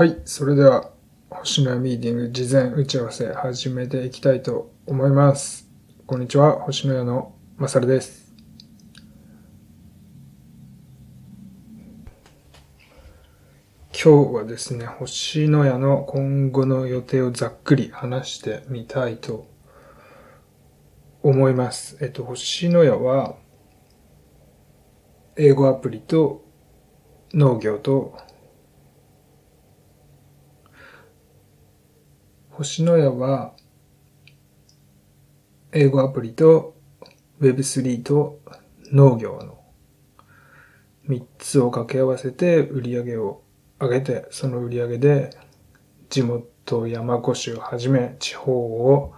はい、それでは、星のミーティング事前打ち合わせ始めていきたいと思います。こんにちは、星のやのまさるです。今日はですね、星のやの今後の予定をざっくり話してみたいと思います。えっと、星のやは、英語アプリと農業と星のやは、英語アプリと Web3 と農業の3つを掛け合わせて売り上げを上げて、その売り上げで地元山古市をはじめ地方を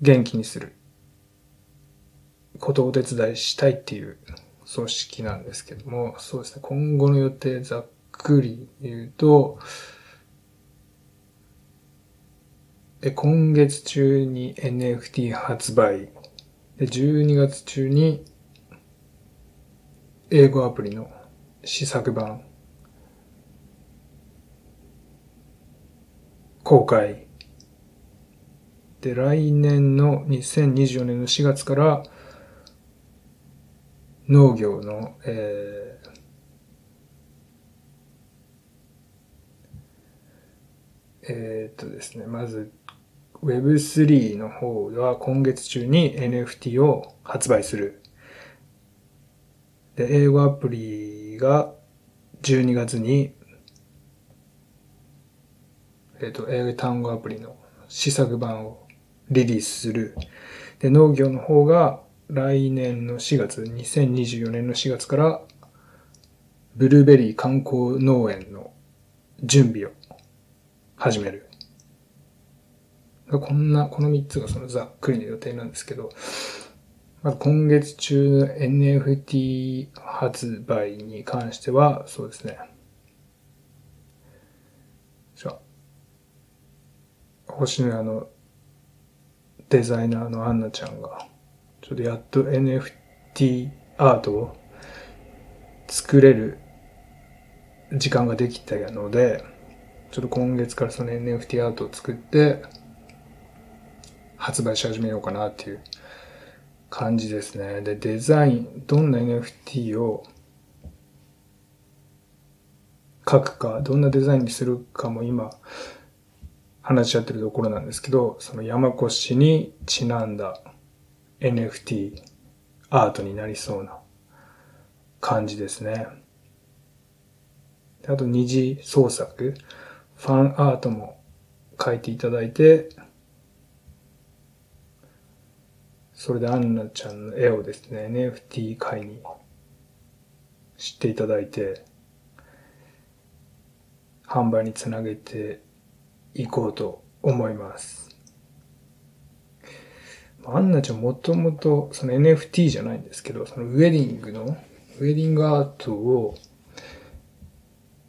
元気にする。ことをお手伝いしたいっていう組織なんですけども、そうですね、今後の予定ざっくり言うと、で今月中に NFT 発売。で、12月中に英語アプリの試作版公開。で、来年の2024年の4月から農業の、えーえーっとですね、まず Web3 の方は今月中に NFT を発売する。で、英語アプリが12月に、えっ、と、英語単語アプリの試作版をリリースする。で、農業の方が来年の4月、2024年の4月から、ブルーベリー観光農園の準備を始める。こんな、この3つがそのざっくりの予定なんですけど、まあ、今月中の NFT 発売に関しては、そうですね。じゃ、星のやのデザイナーのアンナちゃんが、ちょっとやっと NFT アートを作れる時間ができたので、ちょっと今月からその NFT アートを作って、発売し始めようかなっていう感じですね。で、デザイン、どんな NFT を書くか、どんなデザインにするかも今話し合ってるところなんですけど、その山越にちなんだ NFT アートになりそうな感じですね。あと二次創作、ファンアートも書いていただいて、それでアンナちゃんの絵をですね、NFT 会に知っていただいて、販売につなげていこうと思います。アンナちゃんもともとその NFT じゃないんですけど、そのウェディングの、ウェディングアートを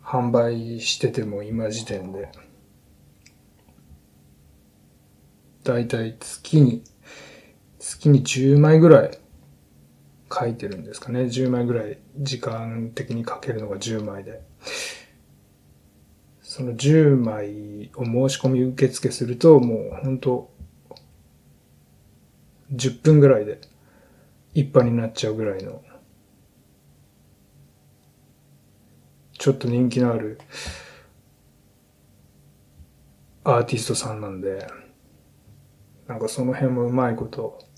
販売してても今時点で、だいたい月に月に10枚ぐらい書いてるんですかね。10枚ぐらい時間的に書けるのが10枚で。その10枚を申し込み受付するともう本当10分ぐらいで一般になっちゃうぐらいのちょっと人気のあるアーティストさんなんでなんかその辺もうまいこと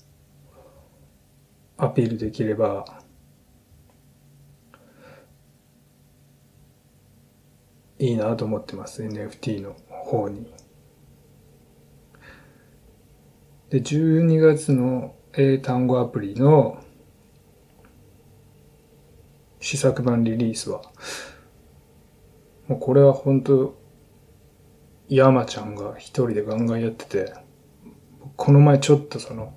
アピールできれば、いいなと思ってます。NFT の方に。で、12月の英単語アプリの試作版リリースは、もうこれは本当山ちゃんが一人でガンガンやってて、この前ちょっとその、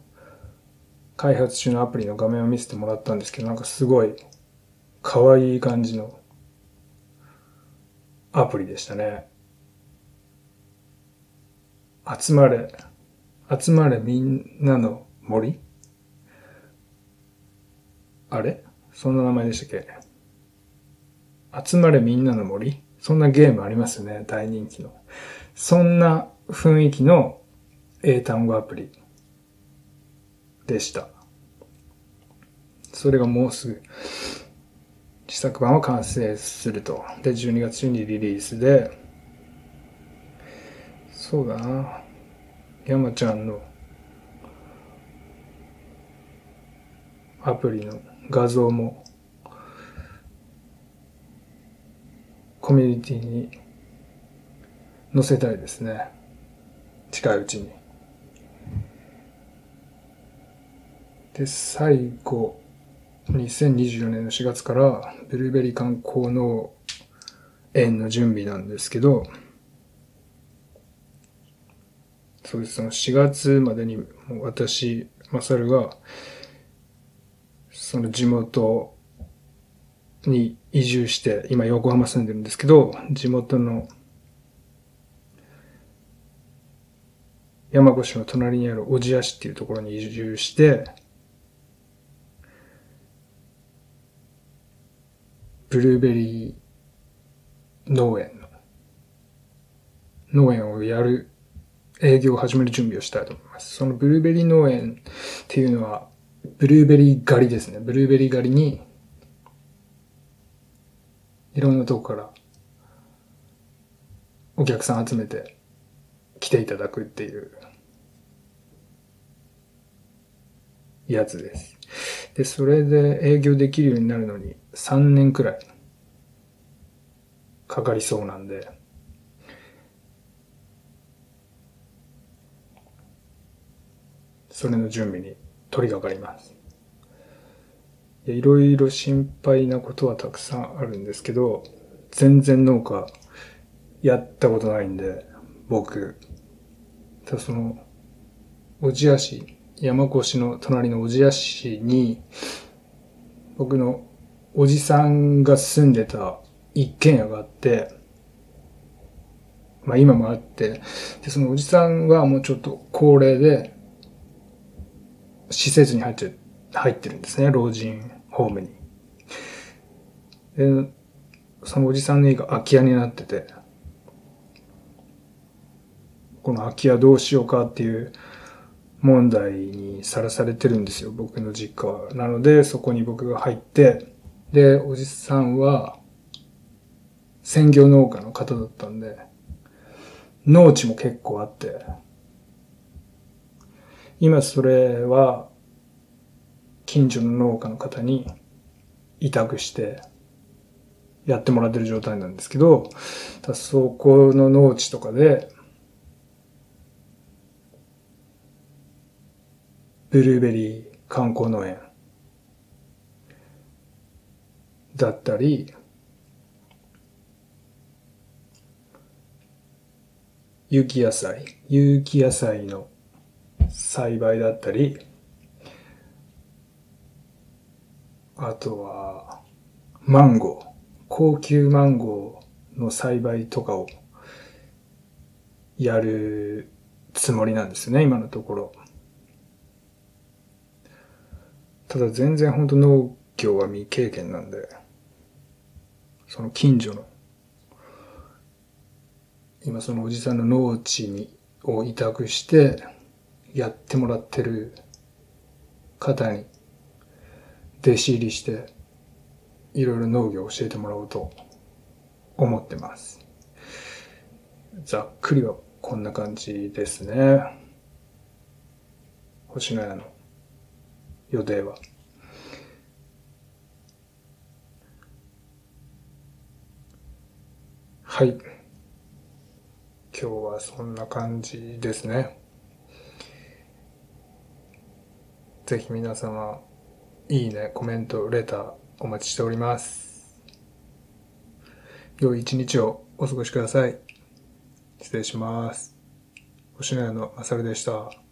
開発中のアプリの画面を見せてもらったんですけど、なんかすごい可愛い感じのアプリでしたね。集まれ、集まれみんなの森？あれ？そんな名前でしたっけ？集まれみんなの森？そんなゲームありますよね、大人気の。そんな雰囲気の英単語アプリ。でした。それがもうすぐ試作版は完成すると。で、12月中にリリースで、そうだな。山ちゃんのアプリの画像もコミュニティに載せたいですね。近いうちに。で、最後、2024年の4月からブルーベリー観光農園の準備なんですけど、そうです、その4月までに私、マサルが、その地元に移住して、今横浜住んでるんですけど、地元の山越の隣にある小千谷市っていうところに移住して、ブルーベリー農園の農園をやる営業を始める準備をしたいと思います。そのブルーベリー農園っていうのは、ブルーベリー狩りですね。ブルーベリー狩りに、いろんなとこからお客さん集めて来ていただくっていうやつです。で、それで営業できるようになるのに3年くらいかかりそうなんで、それの準備に取り掛かります。いろいろ心配なことはたくさんあるんですけど、全然農家やったことないんで、僕、ただその、小千谷市、山越の隣の小千谷市に、僕のおじさんが住んでた一軒家があって、まあ今もあって、で、そのおじさんはもうちょっと高齢で、施設に入って、入ってるんですね、老人ホームに。で、そのおじさんの家が空き家になってて、この空き家どうしようかっていう問題にさらされてるんですよ、僕の実家は。なので、そこに僕が入って、で、おじさんは、専業農家の方だったんで、農地も結構あって、今それは、近所の農家の方に委託して、やってもらってる状態なんですけど、そこの農地とかで、ブルーベリー観光農園。だったり、有機野菜、有機野菜の栽培だったり、あとは、マンゴー、高級マンゴーの栽培とかをやるつもりなんですね、今のところ。ただ全然本当農業は未経験なんで、その近所の、今そのおじさんの農地に、を委託して、やってもらってる方に、弟子入りして、いろいろ農業を教えてもらおうと思ってます。ざっくりはこんな感じですね。星の屋の予定は。はい。今日はそんな感じですね。ぜひ皆様、いいね、コメント、レターお待ちしております。良い一日をお過ごしください。失礼します。星野屋のまさるでした。